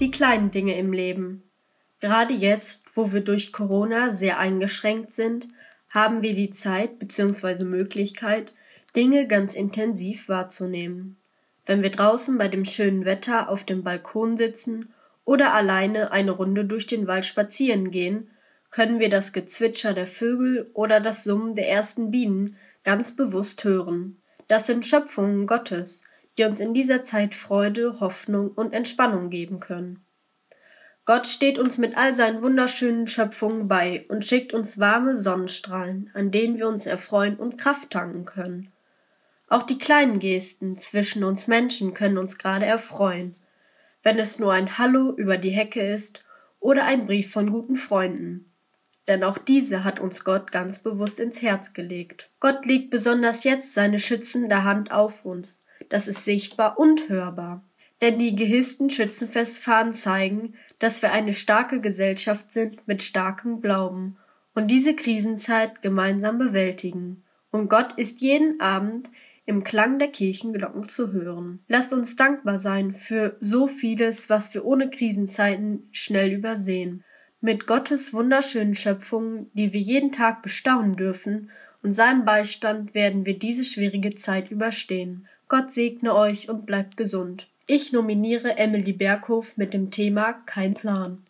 Die kleinen Dinge im Leben. Gerade jetzt, wo wir durch Corona sehr eingeschränkt sind, haben wir die Zeit bzw. Möglichkeit, Dinge ganz intensiv wahrzunehmen. Wenn wir draußen bei dem schönen Wetter auf dem Balkon sitzen oder alleine eine Runde durch den Wald spazieren gehen, können wir das Gezwitscher der Vögel oder das Summen der ersten Bienen ganz bewusst hören. Das sind Schöpfungen Gottes, die uns in dieser Zeit Freude, Hoffnung und Entspannung geben können. Gott steht uns mit all seinen wunderschönen Schöpfungen bei und schickt uns warme Sonnenstrahlen, an denen wir uns erfreuen und Kraft tanken können. Auch die kleinen Gesten zwischen uns Menschen können uns gerade erfreuen, wenn es nur ein Hallo über die Hecke ist oder ein Brief von guten Freunden. Denn auch diese hat uns Gott ganz bewusst ins Herz gelegt. Gott legt besonders jetzt seine schützende Hand auf uns. Das ist sichtbar und hörbar. Denn die gehissten Schützenfestfahnen zeigen, dass wir eine starke Gesellschaft sind mit starkem Glauben und diese Krisenzeit gemeinsam bewältigen. Und Gott ist jeden Abend im Klang der Kirchenglocken zu hören. Lasst uns dankbar sein für so vieles, was wir ohne Krisenzeiten schnell übersehen. Mit Gottes wunderschönen Schöpfungen, die wir jeden Tag bestaunen dürfen, und seinem Beistand werden wir diese schwierige Zeit überstehen. Gott segne euch und bleibt gesund. Ich nominiere Emily Berghof mit dem Thema Kein Plan.